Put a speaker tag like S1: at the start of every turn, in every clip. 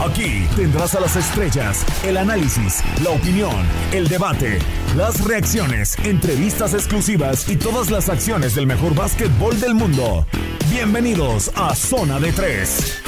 S1: Aquí tendrás a las estrellas, el análisis, la opinión, el debate, las reacciones, entrevistas exclusivas y todas las acciones del mejor básquetbol del mundo. Bienvenidos a Zona de Tres.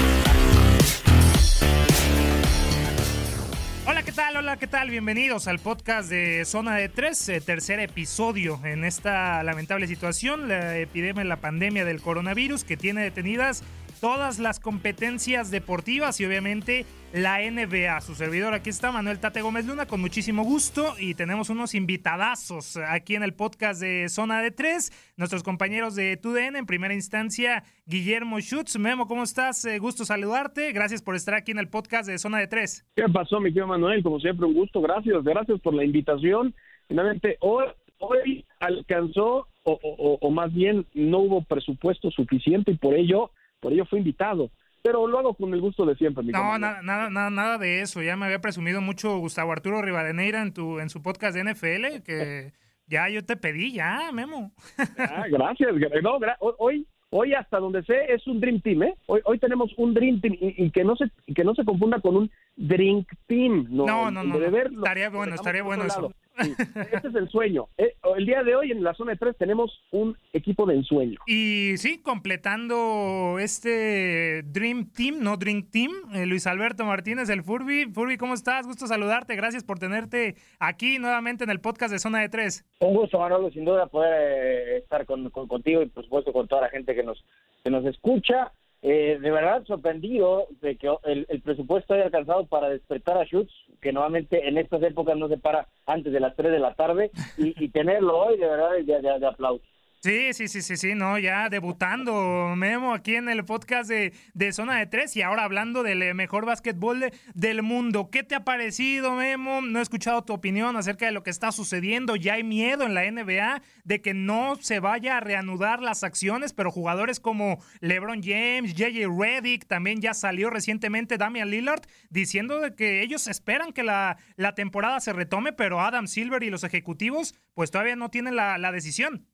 S2: Hola, ¿qué tal? Hola, ¿qué tal? Bienvenidos al podcast de Zona de Tres, eh, tercer episodio en esta lamentable situación, la epidemia, la pandemia del coronavirus que tiene detenidas todas las competencias deportivas y obviamente la NBA. Su servidor aquí está, Manuel Tate Gómez Luna, con muchísimo gusto y tenemos unos invitadazos aquí en el podcast de Zona de Tres, nuestros compañeros de TUDN, en primera instancia Guillermo Schutz. Memo, ¿cómo estás? Eh, gusto saludarte, gracias por estar aquí en el podcast de Zona de Tres.
S3: ¿Qué pasó, mi querido Manuel? Como siempre, un gusto, gracias, gracias por la invitación. Finalmente, hoy, hoy alcanzó, o, más bien no hubo presupuesto suficiente y por ello por ello fue invitado. Pero lo hago con el gusto de siempre. Mi
S2: no, nada, nada, nada, nada de eso. Ya me había presumido mucho Gustavo Arturo Rivadeneira en tu en su podcast de NFL, que ya yo te pedí, ya, Memo.
S3: Ah, gracias. No, hoy, hoy hasta donde sé es un Dream Team, ¿eh? Hoy, hoy tenemos un Dream Team y, y que no se que no se confunda con un Drink Team. No,
S2: no, no. no, no. estaría bueno, estaría bueno eso.
S3: Sí, ese es el sueño. Eh, el día de hoy en la zona de tres tenemos un equipo de ensueño.
S2: Y sí, completando este Dream Team, no Dream Team, eh, Luis Alberto Martínez, el Furby. Furby, ¿cómo estás? Gusto saludarte. Gracias por tenerte aquí nuevamente en el podcast de Zona de Tres.
S4: Un gusto, Manolo, sin duda poder eh, estar con, con, contigo y por supuesto con toda la gente que nos, que nos escucha. Eh, de verdad sorprendido de que el, el, presupuesto haya alcanzado para despertar a Schutz, que normalmente en estas épocas no se para antes de las 3 de la tarde, y, tenerlo hoy de verdad de, de, de aplauso.
S2: Sí, sí, sí, sí, sí, no, ya debutando Memo aquí en el podcast de, de Zona de Tres y ahora hablando del mejor básquetbol de, del mundo. ¿Qué te ha parecido, Memo? No he escuchado tu opinión acerca de lo que está sucediendo. Ya hay miedo en la NBA de que no se vaya a reanudar las acciones, pero jugadores como LeBron James, JJ Redick, también ya salió recientemente Damian Lillard diciendo de que ellos esperan que la, la temporada se retome, pero Adam Silver y los ejecutivos pues todavía no tienen la, la decisión.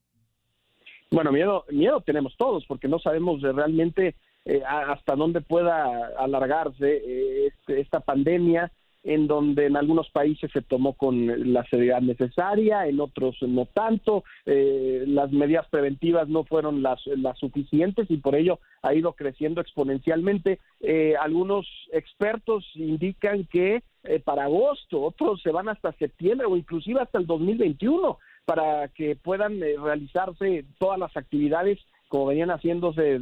S3: Bueno, miedo, miedo tenemos todos porque no sabemos realmente eh, hasta dónde pueda alargarse eh, este, esta pandemia. en donde en algunos países se tomó con la seriedad necesaria, en otros no tanto, eh, las medidas preventivas no fueron las, las suficientes y por ello ha ido creciendo exponencialmente. Eh, algunos expertos indican que eh, para agosto, otros se van hasta septiembre o inclusive hasta el 2021 para que puedan realizarse todas las actividades como venían haciéndose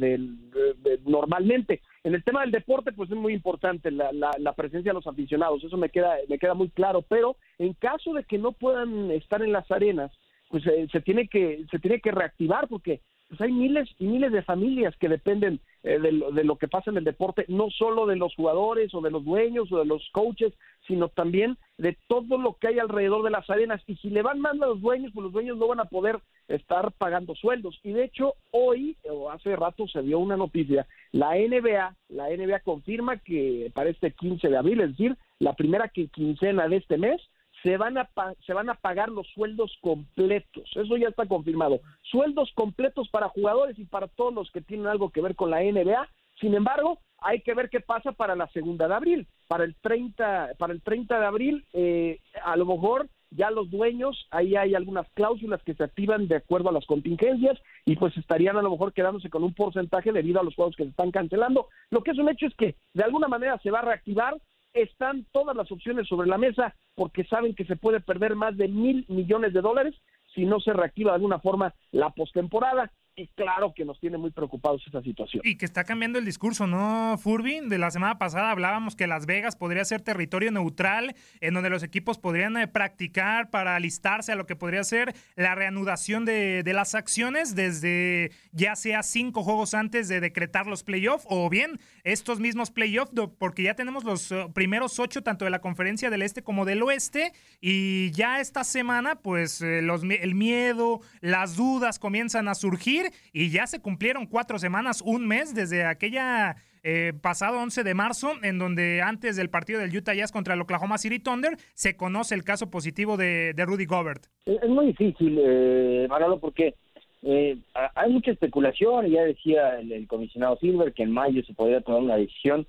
S3: normalmente. En el tema del deporte, pues es muy importante la, la, presencia de los aficionados, eso me queda, me queda muy claro, pero en caso de que no puedan estar en las arenas, pues eh, se tiene que se tiene que reactivar porque pues hay miles y miles de familias que dependen eh, de, lo, de, lo, que pasa en el deporte, no solo de los jugadores o de los dueños o de los coaches, sino también de todo lo que hay alrededor de las arenas. Y si le van mal a los dueños, pues los dueños no van a poder estar pagando sueldos. Y de hecho, hoy o hace rato se dio una noticia, la NBA, la NBA confirma que para este 15 de abril, es decir, la primera quincena de este mes, se van a se van a pagar los sueldos completos. Eso ya está confirmado. Sueldos completos para jugadores y para todos los que tienen algo que ver con la NBA. Sin embargo, hay que ver qué pasa para la segunda de abril. Para el 30, para el 30 de abril, eh, a lo mejor ya los dueños, ahí hay algunas cláusulas que se activan de acuerdo a las contingencias y pues estarían a lo mejor quedándose con un porcentaje debido a los juegos que se están cancelando. Lo que es un hecho es que de alguna manera se va a reactivar, están todas las opciones sobre la mesa porque saben que se puede perder más de mil millones de dólares si no se reactiva de alguna forma la postemporada y claro que nos tiene muy preocupados esa situación.
S2: Y que está cambiando el discurso, ¿no, Furby? De la semana pasada hablábamos que Las Vegas podría ser territorio neutral, en donde los equipos podrían eh, practicar para alistarse a lo que podría ser la reanudación de, las acciones desde ya sea cinco juegos antes de decretar los playoffs o bien estos mismos playoffs, porque ya tenemos los eh, primeros ocho, tanto de la conferencia del este como del oeste, y ya esta semana, pues eh, los, el miedo, las dudas comienzan a surgir y ya se cumplieron cuatro semanas, un mes desde aquella eh, pasado 11 de marzo, en donde antes del partido del Utah Jazz contra el Oklahoma City Thunder se conoce el caso positivo de, Rudy Gobert.
S4: Es muy difícil, eh, Manolo, porque eh, hay mucha especulación, ya decía el, comisionado Silver que en mayo se podría tomar una decisión,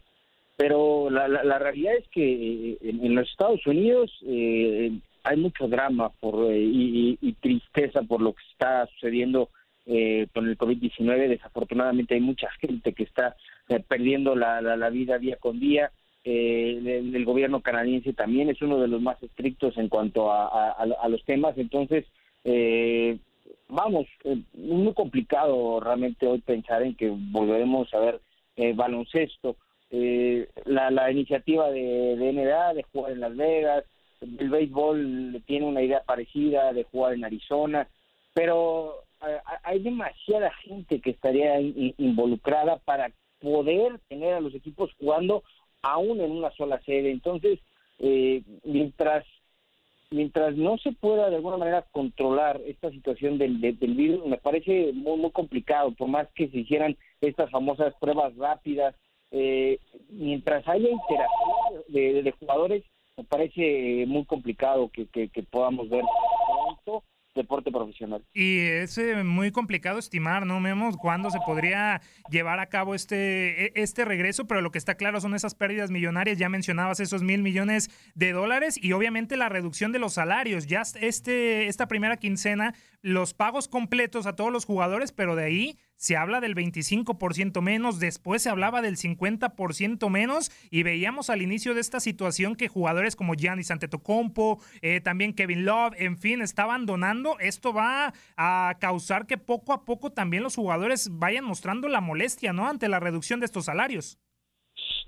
S4: pero la, la, realidad es que eh, en, los Estados Unidos hay mucho drama por, y, y, tristeza por lo que está sucediendo eh, con el COVID-19. Desafortunadamente hay mucha gente que está eh, perdiendo la, la, vida día con día. Eh, el, gobierno canadiense también es uno de los más estrictos en cuanto a, a, los temas. Entonces, eh, vamos, es muy complicado realmente hoy pensar en que volveremos a ver baloncesto. la, la iniciativa de, de NBA de jugar en Las Vegas, el béisbol tiene una idea parecida de jugar en Arizona, pero hay demasiada gente que estaría involucrada para poder tener a los equipos jugando aún en una sola sede. Entonces, eh, mientras mientras no se pueda de alguna manera controlar esta situación del, del virus, me parece muy, muy complicado, por más que se hicieran estas famosas pruebas rápidas, eh, mientras haya interacción de, jugadores, me parece muy complicado que, que, podamos ver deporte profesional.
S2: Y es eh, muy complicado estimar, ¿no, Memo? ¿Cuándo se podría llevar a cabo este, e, este regreso? Pero lo que está claro son esas pérdidas millonarias. Ya mencionabas esos mil millones de dólares y obviamente la reducción de los salarios. Ya este, esta primera quincena, los pagos completos a todos los jugadores, pero de ahí se habla del 25% menos, después se hablaba del 50% menos y veíamos al inicio de esta situación que jugadores como Giannis Antetokounmpo, eh, también Kevin Love, en fin, estaban donando. Esto va a causar que poco a poco también los jugadores vayan mostrando la molestia, ¿no? Ante la reducción de estos salarios.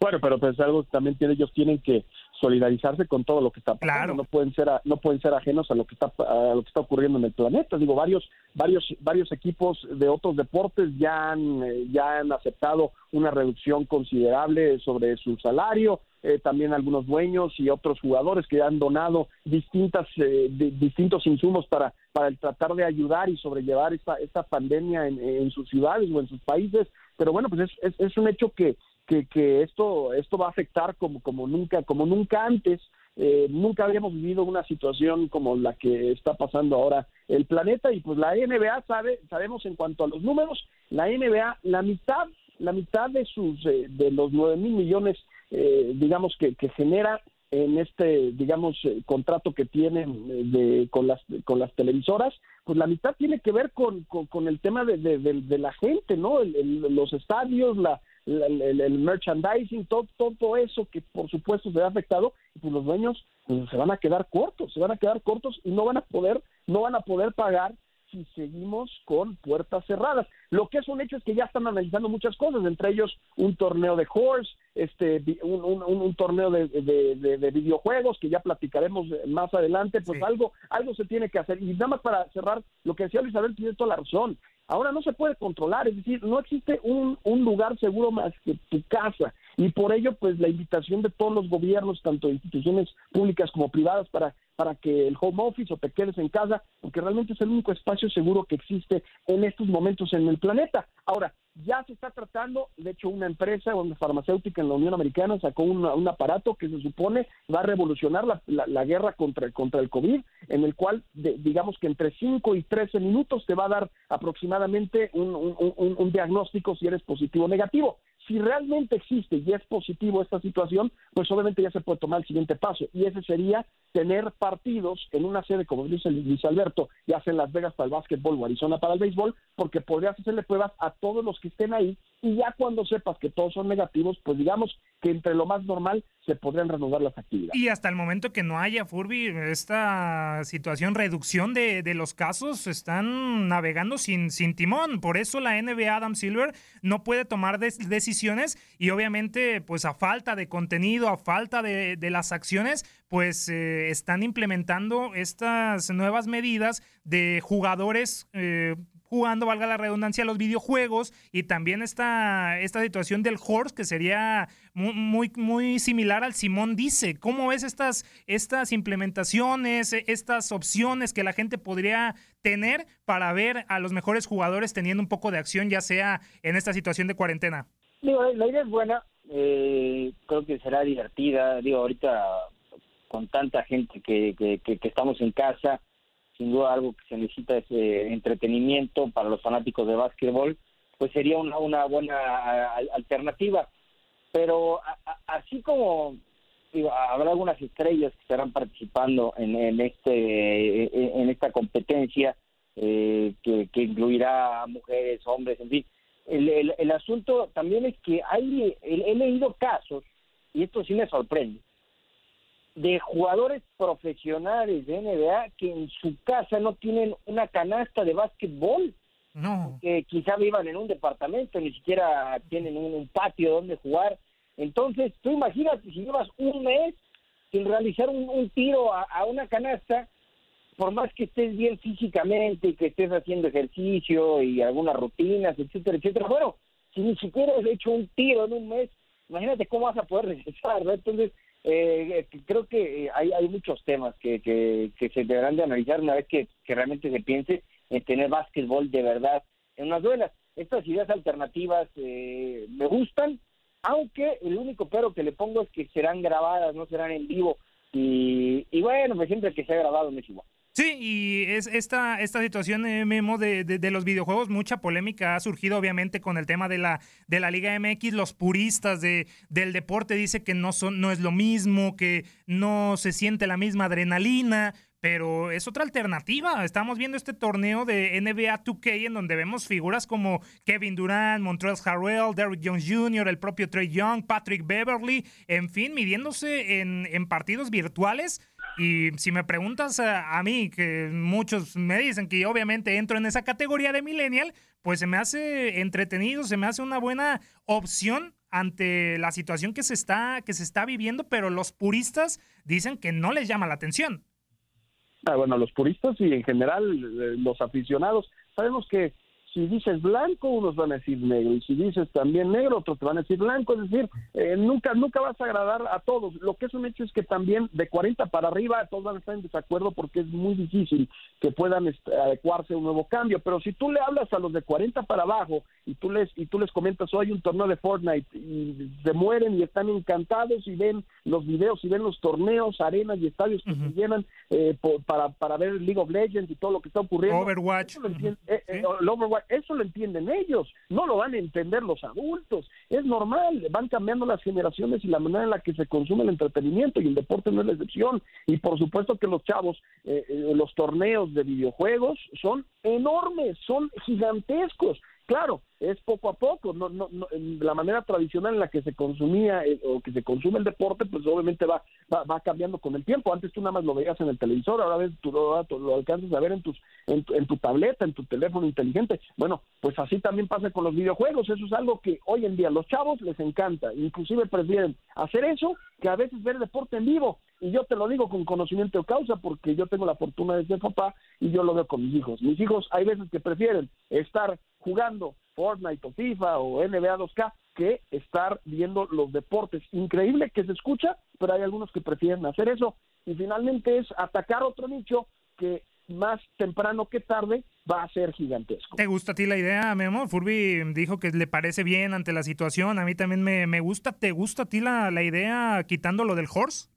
S3: Bueno, pero pues algo también ellos tienen que solidarizarse con todo lo que está pasando. No pueden ser no pueden ser ajenos a lo que está a lo que está ocurriendo en el planeta. Digo, varios varios varios equipos de otros deportes ya han eh, ya han aceptado una reducción considerable sobre su salario. Eh, también algunos dueños y otros jugadores que han donado distintas eh, distintos insumos para para tratar de ayudar y sobrellevar esta esta pandemia en, en sus ciudades o en sus países. Pero bueno, pues es, es, es un hecho que que, que esto esto va a afectar como como nunca como nunca antes eh, nunca habíamos vivido una situación como la que está pasando ahora el planeta y pues la NBA sabe sabemos en cuanto a los números la NBA la mitad la mitad de sus eh, de los nueve mil millones eh, digamos que, que genera en este, digamos, eh, contrato que tienen eh, de, con, las, con las televisoras, pues la mitad tiene que ver con, con, el tema de, de, la gente, ¿no? los estadios, la, el, merchandising, todo, todo eso que por supuesto se ha afectado, y pues los dueños pues, se van a quedar cortos, se van a quedar cortos y no van a poder, no van a poder pagar si seguimos con puertas cerradas. Lo que es un hecho es que ya están analizando muchas cosas, entre ellos un torneo de horse, este, un, un, torneo de, de, videojuegos que ya platicaremos más adelante, pues algo, algo se tiene que hacer. Y nada más para cerrar, lo que decía Isabel tiene toda la razón. Ahora no se puede controlar, es decir, no existe un, un lugar seguro más que tu casa. Y por ello, pues la invitación de todos los gobiernos, tanto instituciones públicas como privadas, para para que el home office o te quedes en casa, porque realmente es el único espacio seguro que existe en estos momentos en el planeta. Ahora, ya se está tratando, de hecho una empresa, una farmacéutica en la Unión Americana sacó un aparato que se supone va a revolucionar la, guerra contra, el COVID, en el cual digamos que entre 5 y 13 minutos te va a dar aproximadamente un diagnóstico si eres positivo o negativo si realmente existe y es positivo esta situación, pues obviamente ya se puede tomar el siguiente paso. Y ese sería tener partidos en una sede, como dice Luis Alberto, ya sea en Las Vegas para el básquetbol o Arizona para el béisbol, porque podrías hacerle pruebas a todos los que estén ahí y ya cuando sepas que todos son negativos, pues digamos que entre lo más normal se podrían renovar las actividades.
S2: Y hasta el momento que no haya, Furby, esta situación, reducción de, de los casos, están navegando sin, sin timón. Por eso la NBA Adam Silver no puede tomar decisiones y obviamente, pues a falta de contenido, a falta de, de las acciones, pues eh, están implementando estas nuevas medidas de jugadores eh, jugando, valga la redundancia, los videojuegos y también esta, esta situación del horse que sería muy, muy, similar al Simón dice. ¿Cómo ves estas, estas implementaciones, estas opciones que la gente podría tener para ver a los mejores jugadores teniendo un poco de acción, ya sea en esta situación de cuarentena?
S4: Digo, la idea es buena, eh, creo que será divertida. Digo, ahorita con tanta gente que, que, que, estamos en casa, sin duda algo que se necesita es entretenimiento para los fanáticos de básquetbol, pues sería una, una buena alternativa. Pero así como habrá algunas estrellas que estarán participando en, en este en esta competencia eh, que, que, incluirá mujeres, hombres, en fin. El, el, el asunto también es que hay, he leído casos, y esto sí me sorprende, de jugadores profesionales de NBA que en su casa no tienen una canasta de básquetbol.
S2: No.
S4: Que quizá vivan en un departamento, ni siquiera tienen un, patio donde jugar. Entonces, tú imagínate si llevas un mes sin realizar un, tiro a, a, una canasta, por más que estés bien físicamente y que estés haciendo ejercicio y algunas rutinas, etcétera, etcétera. Bueno, si ni siquiera has hecho un tiro en un mes, imagínate cómo vas a poder regresar, ¿no? Entonces, eh, creo que eh, hay, hay muchos temas que, que, se deberán de analizar una vez que, realmente se piense en tener básquetbol de verdad en unas duelas. Estas ideas alternativas eh, me gustan, aunque el único pero que le pongo es que serán grabadas, no serán en vivo. Y, y bueno, pues siempre que sea grabado no es igual.
S2: Sí, y es esta, esta situación, eh, Memo, de, de, los videojuegos, mucha polémica ha surgido obviamente con el tema de la, de la Liga MX. Los puristas de, del deporte dicen que no, son, no es lo mismo, que no se siente la misma adrenalina, pero es otra alternativa. Estamos viendo este torneo de NBA 2K en donde vemos figuras como Kevin Durant, Montrezl Harrell, Derrick Jones Jr., el propio Trey Young, Patrick Beverly, en fin, midiéndose en, en partidos virtuales y si me preguntas a, mí, que muchos me dicen que obviamente entro en esa categoría de millennial, pues se me hace entretenido, se me hace una buena opción ante la situación que se está, que se está viviendo, pero los puristas dicen que no les llama la atención.
S3: Ah, bueno, los puristas y en general eh, los aficionados, sabemos que si dices blanco, unos van a decir negro, y si dices también negro, otros te van a decir blanco, es decir, eh, nunca, nunca vas a agradar a todos. Lo que es un hecho es que también de 40 para arriba todos van a estar en desacuerdo porque es muy difícil que puedan este, adecuarse a un nuevo cambio, pero si tú le hablas a los de 40 para abajo y tú les, y tú les comentas, hoy un torneo de Fortnite y se mueren y están encantados y ven los videos y ven los torneos, arenas y estadios que se llenan eh, para, para ver League of Legends y todo lo que está ocurriendo.
S2: Overwatch.
S3: Eh, el Overwatch Eso lo entienden ellos, no lo van a entender los adultos. Es normal, van cambiando las generaciones y la manera en la que se consume el entretenimiento y el deporte no es la excepción. Y por supuesto que los chavos, eh, eh, los torneos de videojuegos son enormes, son gigantescos. Claro, es poco a poco, no, no, no, la manera tradicional en la que se consumía eh, o que se consume el deporte, pues obviamente va, va, cambiando con el tiempo. Antes tú nada más lo veías en el televisor, ahora ves, tú lo, lo alcanzas a ver en, tus, en, en, tu tableta, en tu teléfono inteligente. Bueno, pues así también pasa con los videojuegos. Eso es algo que hoy en día los chavos les encanta. Inclusive prefieren hacer eso que a veces ver deporte en vivo. Y yo te lo digo con conocimiento de causa porque yo tengo la fortuna de ser papá y yo lo veo con mis hijos. Mis hijos hay veces que prefieren estar jugando Fortnite o FIFA o NBA 2K que estar viendo los deportes. Increíble que se escucha, pero hay algunos que prefieren hacer eso. Y finalmente es atacar otro nicho que más temprano que tarde va a ser gigantesco.
S2: ¿Te gusta a ti la idea, Memo? Furby dijo que le parece bien ante la situación. A mí también me, me gusta. ¿Te gusta a ti la, la idea quitando lo del horse?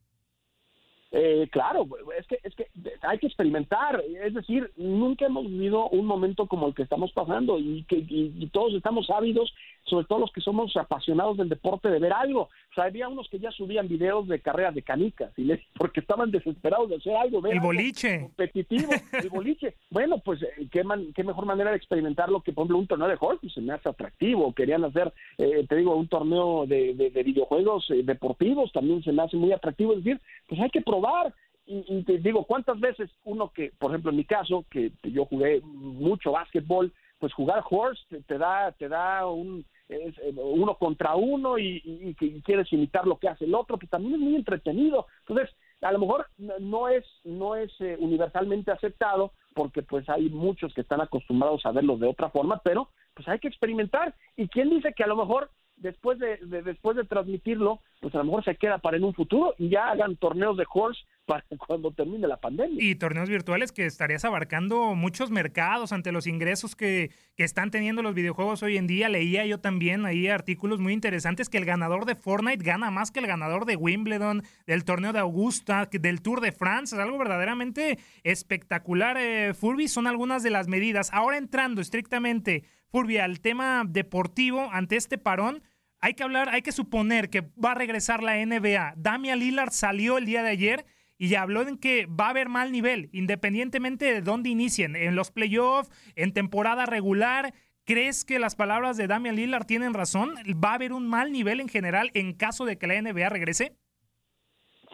S3: Eh, claro, es que, es que hay que experimentar, es decir, nunca hemos vivido un momento como el que estamos pasando y que y, todos estamos ávidos, sobre todo los que somos apasionados del deporte, de ver algo. O sea, había unos que ya subían videos de carreras de canicas y les, porque estaban desesperados de hacer algo.
S2: el boliche.
S3: Competitivo, el boliche. Bueno, pues eh, ¿qué, qué mejor manera de experimentarlo que, por ejemplo, un torneo de golf, pues, se me hace atractivo. Querían hacer, eh, te digo, un torneo de, de, videojuegos deportivos, también se me hace muy atractivo. Es decir, pues hay que probar y, te digo, ¿cuántas veces uno que, por ejemplo, en mi caso, que, yo jugué mucho básquetbol, pues jugar horse te, da, te da un eh, uno contra uno y, quieres imitar lo que hace el otro, que también es muy entretenido. Entonces, a lo mejor no es, no es eh, universalmente aceptado, porque pues hay muchos que están acostumbrados a verlo de otra forma, pero pues hay que experimentar. ¿Y quién dice que a lo mejor después de, después de transmitirlo, pues a lo mejor se queda para en un futuro y ya hagan torneos de horse cuando termine la pandemia.
S2: Y torneos virtuales que estarías abarcando muchos mercados ante los ingresos que, que están teniendo los videojuegos hoy en día. Leía yo también ahí artículos muy interesantes que el ganador de Fortnite gana más que el ganador de Wimbledon, del torneo de Augusta, del Tour de France. Es algo verdaderamente espectacular, eh, Furby. Son algunas de las medidas. Ahora entrando estrictamente, Furby, al tema deportivo, ante este parón, hay que hablar, hay que suponer que va a regresar la NBA. Damian Lillard salió el día de ayer y habló en que va a haber mal nivel, independientemente de dónde inicien, en los playoffs, en temporada regular. ¿Crees que las palabras de Damian Lillard tienen razón? ¿Va a haber un mal nivel en general en caso de que la NBA regrese?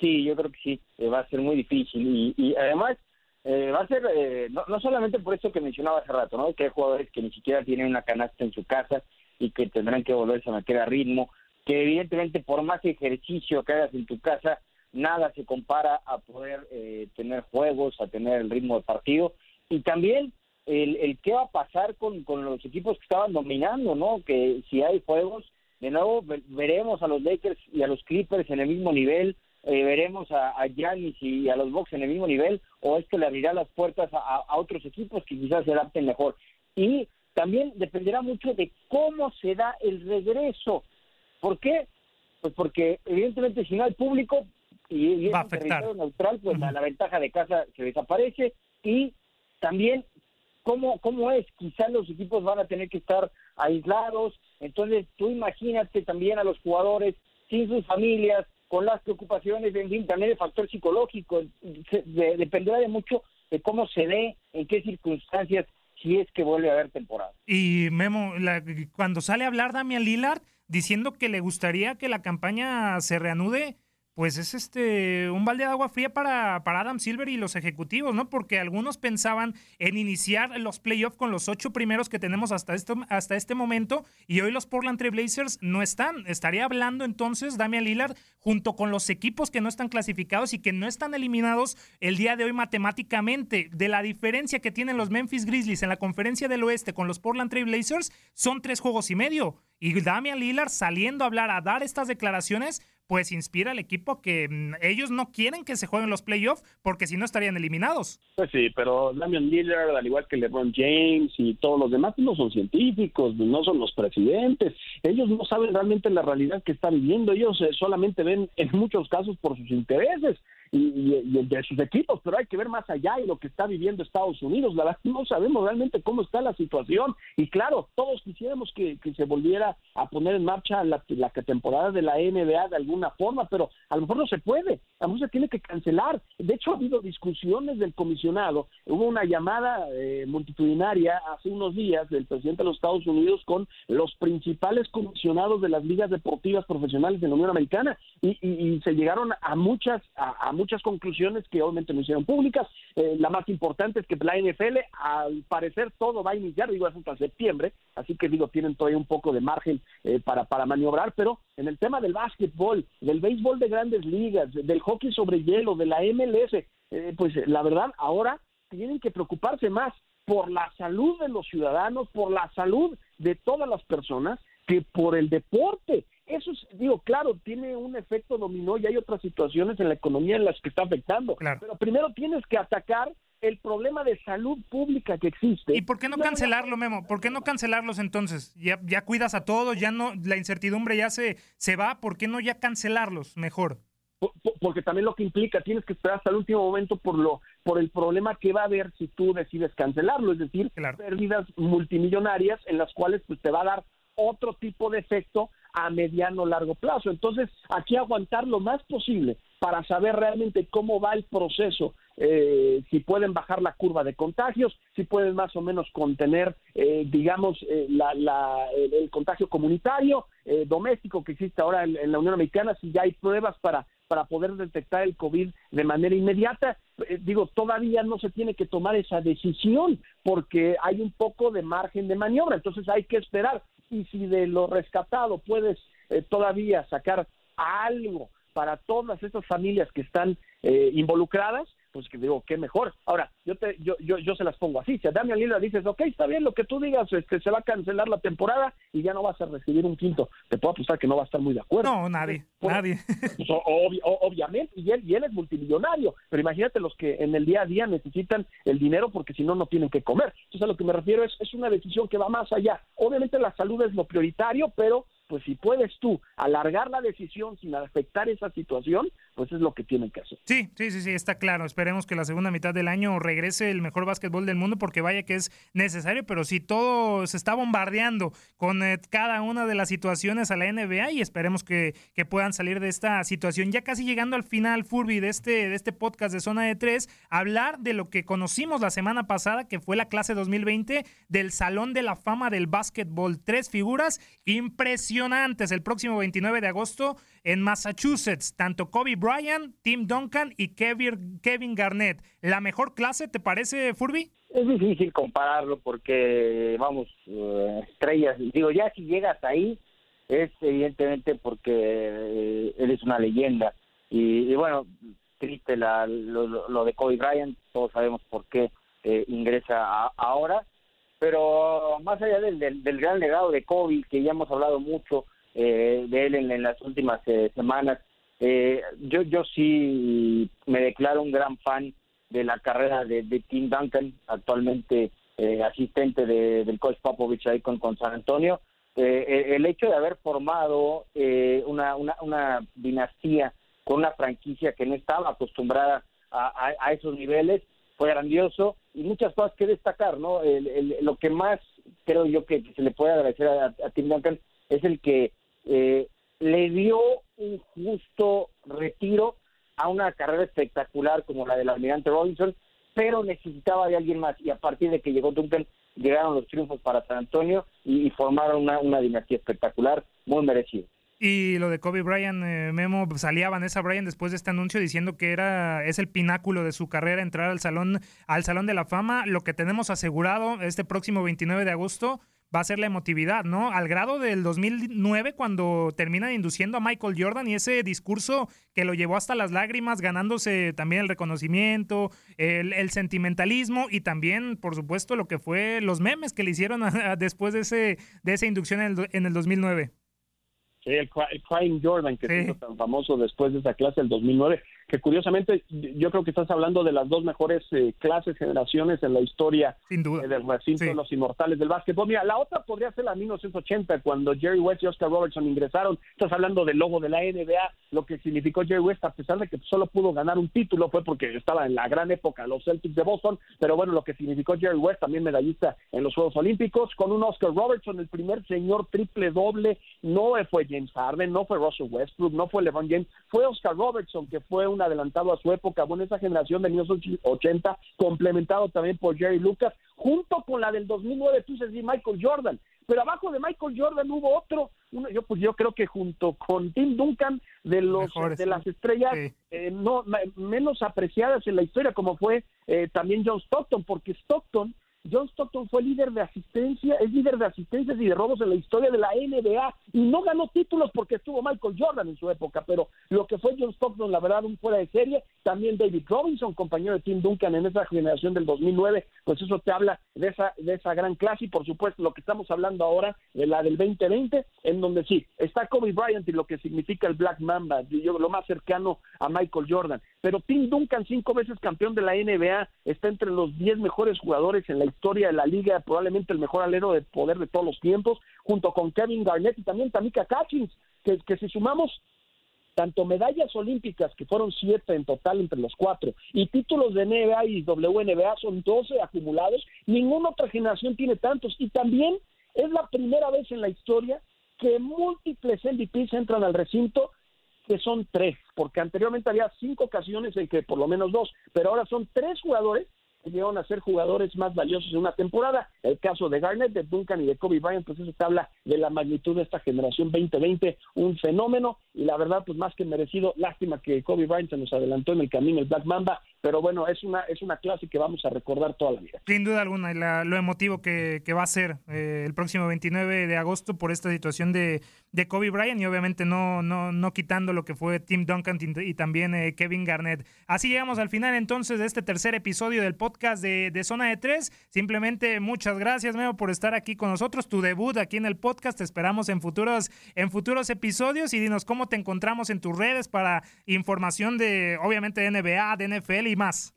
S4: Sí, yo creo que sí, eh, va a ser muy difícil y, además eh, va a ser eh, no, no, solamente por eso que mencionaba hace rato, ¿no? Que hay jugadores que ni siquiera tienen una canasta en su casa y que tendrán que volverse a meter a ritmo, que evidentemente por más ejercicio que hagas en tu casa, nada se compara a poder eh, tener juegos, a tener el ritmo de partido y también el, el qué va a pasar con, con los equipos que estaban dominando, ¿no? Que si hay juegos, de nuevo veremos a los Lakers y a los Clippers en el mismo nivel, eh, veremos a, a Giannis y a los Bucks en el mismo nivel, o esto le abrirá las puertas a, a otros equipos que quizás se adapten mejor. Y también dependerá mucho de cómo se da el regreso. ¿Por qué? Pues porque evidentemente si no hay público y, es un territorio neutral, pues la, ventaja de casa se desaparece y también cómo, cómo es, quizás los equipos van a tener que estar aislados, entonces tú imagínate también a los jugadores sin sus familias, con las preocupaciones, en fin, también el factor psicológico, dependerá de mucho de cómo se dé, en qué circunstancias si es que vuelve a haber temporada.
S2: Y Memo, cuando sale a hablar Damian Lillard diciendo que le gustaría que la campaña se reanude, pues es este un balde de agua fría para, para Adam Silver y los ejecutivos, ¿no? Porque algunos pensaban en iniciar los playoffs con los ocho primeros que tenemos hasta este, hasta este momento y hoy los Portland Trail Blazers no están. Estaría hablando entonces Damian Lillard junto con los equipos que no están clasificados y que no están eliminados el día de hoy matemáticamente. De la diferencia que tienen los Memphis Grizzlies en la conferencia del oeste con los Portland Trail Blazers son tres juegos y medio. Y Damian Lillard saliendo a hablar, a dar estas declaraciones, pues inspira al equipo que mm, ellos no quieren que se jueguen los playoffs porque si no estarían eliminados.
S3: Pues sí, pero Damian Lillard, al igual que LeBron James y todos los demás, no son científicos, no son los presidentes. Ellos no saben realmente la realidad que está viviendo. Ellos eh, solamente ven en muchos casos por sus intereses y, de sus equipos, pero hay que ver más allá y lo que está viviendo Estados Unidos. La verdad, no sabemos realmente cómo está la situación. Y claro, todos quisiéramos que, se volviera a poner en marcha la, la, temporada de la NBA de alguna forma, pero a lo mejor no se puede. A lo mejor se tiene que cancelar. De hecho, ha habido discusiones del comisionado. Hubo una llamada eh, multitudinaria hace unos días del presidente de los Estados Unidos con los principales comisionados de las ligas deportivas profesionales de la Unión Americana y, se llegaron a muchas a muchas conclusiones que obviamente no hicieron públicas. Eh, la más importante es que la NFL, al parecer, todo va a iniciar, digo, hasta septiembre, así que digo, tienen todavía un poco de margen eh, para, para maniobrar, pero en el tema del básquetbol, del béisbol de grandes ligas, del hockey sobre hielo, de la MLS, eh, pues la verdad, ahora tienen que preocuparse más por la salud de los ciudadanos, por la salud de todas las personas, que por el deporte. Eso es, digo, claro, tiene un efecto dominó y hay otras situaciones en la economía en las que está afectando. Pero primero tienes que atacar el problema de salud pública que existe.
S2: ¿Y por qué no cancelarlo, Memo? ¿Por qué no cancelarlos entonces? Ya, ya cuidas a todos, ya no, la incertidumbre ya se, se va, ¿por qué no ya cancelarlos mejor?
S3: porque también lo que implica, tienes que esperar hasta el último momento por lo por el problema que va a haber si tú decides cancelarlo, es decir, pérdidas multimillonarias en las cuales pues te va a dar otro tipo de efecto a mediano largo plazo. Entonces, aquí aguantar lo más posible para saber realmente cómo va el proceso, eh, si pueden bajar la curva de contagios, si pueden más o menos contener, eh, digamos, eh, el, contagio comunitario, doméstico que existe ahora en, la Unión Americana, si ya hay pruebas para, para poder detectar el COVID de manera inmediata. digo, todavía no se tiene que tomar esa decisión porque hay un poco de margen de maniobra, entonces hay que esperar y si de lo rescatado puedes eh, todavía sacar algo para todas estas familias que están eh, involucradas, pues que digo, qué mejor. Ahora, yo te, yo, yo, yo se las pongo así. Si a Damian Lillard dices, ok, está bien lo que tú digas, este, se va a cancelar la temporada y ya no vas a recibir un quinto, te puedo apostar que no va a estar muy de acuerdo.
S2: No, nadie, pues, nadie.
S3: Pues, obviamente, y él, y él es multimillonario, pero imagínate los que en el día a día necesitan el dinero porque si no, no tienen que comer. Entonces, a lo que me refiero es, es una decisión que va más allá. Obviamente la salud es lo prioritario, pero pues si puedes tú alargar la decisión sin afectar esa situación, pues es lo que tienen que hacer.
S2: Sí, sí, sí, sí, está claro. Esperemos que la segunda mitad del año regrese el mejor básquetbol del mundo, porque vaya que es necesario, pero si todo se está bombardeando con eh, cada una de las situaciones a la NBA y esperemos que, que, puedan salir de esta situación. Ya casi llegando al final, Furby, de este, de este podcast de Zona de Tres, hablar de lo que conocimos la semana pasada, que fue la clase 2020 del Salón de la Fama del Básquetbol. Tres figuras impresionantes el próximo 29 de agosto en Massachusetts. Tanto Kobe Bryant, Tim Duncan y Kevin, Garnett. ¿La mejor clase te parece, Furby?
S4: Es difícil compararlo porque, vamos, eh, estrellas. Digo, ya si llegas ahí, es evidentemente porque eh, él es una leyenda. Y, bueno, triste la, lo, de Kobe Bryant, todos sabemos por qué eh, ingresa ahora pero más allá del, del, gran legado de Kobe, que ya hemos hablado mucho eh, de él en, las últimas semanas, eh, yo, yo sí me declaro un gran fan de la carrera de, Tim Duncan, actualmente asistente del coach Popovich ahí con, con San Antonio. el hecho de haber formado una, una, una dinastía con una franquicia que no estaba acostumbrada a, a esos niveles, fue grandioso y muchas cosas que destacar, ¿no? lo que más creo yo que, se le puede agradecer a, Tim Duncan es el que eh, le dio un justo retiro a una carrera espectacular como la del almirante Robinson, pero necesitaba de alguien más y a partir de que llegó Duncan llegaron los triunfos para San Antonio y, formaron una, una dinastía espectacular, muy merecido.
S2: Y lo de Kobe Bryant, eh, Memo, salía Vanessa Bryant después de este anuncio diciendo que era es el pináculo de su carrera entrar al salón al salón de la fama. Lo que tenemos asegurado este próximo 29 de agosto va a ser la emotividad, ¿no? Al grado del 2009 cuando terminan induciendo a Michael Jordan y ese discurso que lo llevó hasta las lágrimas, ganándose también el reconocimiento, el, sentimentalismo y también, por supuesto, lo que fue los memes que le hicieron después de ese de esa inducción en el, en el 2009.
S3: Sí, el, el Crying Jordan, que se hizo tan famoso después de esa clase del 2009, que curiosamente yo creo que estás hablando de las dos mejores eh, clases, generaciones en la historia
S2: Sin duda.
S3: eh, del recinto de los inmortales del básquetbol. Mira, la otra podría ser la 1980, cuando Jerry West y Oscar Robertson ingresaron. Estás hablando del logo de la NBA, lo que significó Jerry West, a pesar de que solo pudo ganar un título, fue porque estaba en la gran época los Celtics de Boston, pero bueno, lo que significó Jerry West, también medallista en los Juegos Olímpicos, con un Oscar Robertson, el primer señor triple doble, no fue James Harden, no fue Russell Westbrook, no fue LeBron James, fue Oscar Robertson, que fue un adelantado a su época, bueno, esa generación de 1980, complementado también por Jerry Lucas, junto con la del 2009, tú dices, Michael Jordan, pero abajo de Michael Jordan hubo otro, uno, yo pues yo creo que junto con Tim Duncan de los
S2: Mejores,
S3: de las estrellas
S2: Sí.
S3: eh, no ma- menos apreciadas en la historia como fue eh, también John Stockton porque Stockton John Stockton fue líder de asistencia, es líder de asistencias y de robos en la historia de la NBA y no ganó títulos porque estuvo Michael Jordan en su época, pero lo que fue John Stockton, la verdad, un fuera de serie, también David Robinson, compañero de Tim Duncan en esa generación del 2009, pues eso te habla de esa, de esa gran clase y por supuesto lo que estamos hablando ahora, de la del 2020, en donde sí, está Kobe Bryant y lo que significa el Black Mamba, yo, lo más cercano a Michael Jordan, pero Tim Duncan, cinco veces campeón de la NBA, está entre los 10 mejores jugadores en la historia de la liga, probablemente el mejor alero de poder de todos los tiempos, junto con Kevin Garnett y también Tamika Catchings, que, que si sumamos tanto medallas olímpicas, que fueron siete en total entre los cuatro, y títulos de NBA y WNBA son 12 acumulados, ninguna otra generación tiene tantos, y también es la primera vez en la historia que múltiples MVPs entran al recinto que son tres, porque anteriormente había cinco ocasiones en que por lo menos dos, pero ahora son tres jugadores a ser jugadores más valiosos en una temporada. El caso de Garnett, de Duncan y de Kobe Bryant, pues eso te habla de la magnitud de esta generación 2020, un fenómeno, y la verdad, pues más que merecido, lástima que Kobe Bryant se nos adelantó en el camino, el Black Mamba, pero bueno, es una, es una clase que vamos a recordar toda la vida.
S2: Sin duda alguna, la- lo emotivo que, que va a ser eh, el próximo 29 de agosto por esta situación de, de Kobe Bryant y obviamente no, no, no quitando lo que fue Tim Duncan y, también eh, Kevin Garnett. Así llegamos al final entonces de este tercer episodio del podcast de, de Zona de Tres. Simplemente muchas gracias, Memo, por estar aquí con nosotros. Tu debut aquí en el podcast. Te esperamos en futuros, en futuros episodios y dinos cómo te encontramos en tus redes para información de, obviamente, de NBA, de NFL y más.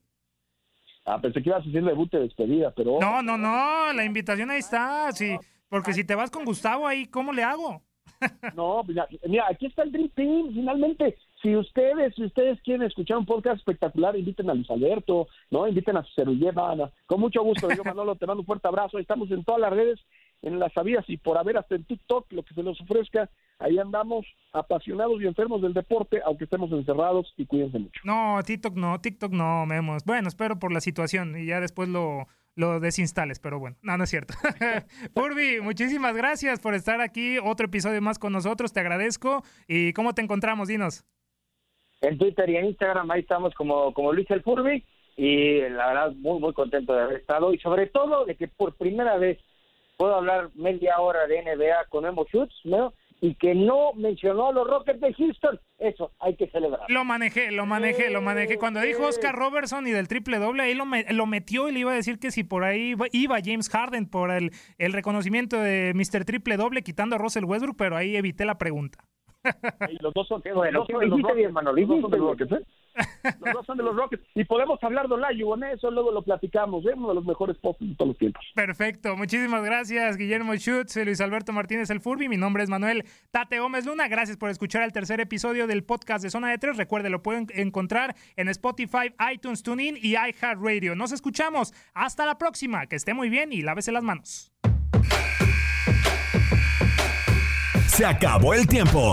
S3: Ah, pensé que ibas a decir debut de despedida, pero...
S2: No, no, no, la invitación ahí está. Sí, porque si te vas con Gustavo ahí, ¿cómo le hago?
S3: No, mira, mira, aquí está el Dream Team, finalmente. Si ustedes, si ustedes quieren escuchar un podcast espectacular, inviten a Luis Alberto, ¿no? Inviten a su servilleta, Ana. Con mucho gusto, yo Manolo, te mando un fuerte abrazo. Estamos en todas las redes, en las sabidas y por haber hasta en TikTok, lo que se nos ofrezca. Ahí andamos apasionados y enfermos del deporte, aunque estemos encerrados y cuídense mucho.
S2: No, TikTok no, TikTok no, Memo. Bueno, espero por la situación y ya después lo, lo desinstales, pero bueno, no, no es cierto. Furby, muchísimas gracias por estar aquí. Otro episodio más con nosotros, te agradezco. ¿Y cómo te encontramos? Dinos.
S4: En Twitter y en Instagram ahí estamos como, como Luis el Furby y la verdad muy muy contento de haber estado y sobre todo de que por primera vez puedo hablar media hora de NBA con Memo Schutz, ¿no? Y que no mencionó a los Rockets de Houston. Eso hay que celebrar.
S2: Lo manejé, lo manejé, lo manejé. Cuando dijo Oscar Robertson y del triple doble, ahí lo, me- lo metió y le iba a decir que si por ahí iba, iba James Harden por el, el reconocimiento de Mr. Triple Doble quitando a Russell Westbrook, pero ahí evité la pregunta.
S3: Y los dos son, los dos
S4: qué
S3: son de los
S4: dijiste bien, Manolo,
S3: los dos son de los Rockets, ¿eh? Los dos son de los Rockets. Y podemos hablar de Olajuwon, con eso luego lo platicamos, ¿eh? Uno de los mejores postes de todos los tiempos.
S2: Perfecto, muchísimas gracias Guillermo Schutz, Luis Alberto Martínez el Furby, mi nombre es Manuel Tate Gómez Luna, gracias por escuchar el tercer episodio del podcast de Zona de Tres, recuerde lo pueden encontrar en Spotify, iTunes, TuneIn y iHeartRadio. Nos escuchamos, hasta la próxima, que esté muy bien y lávese las manos.
S1: Se acabó el tiempo.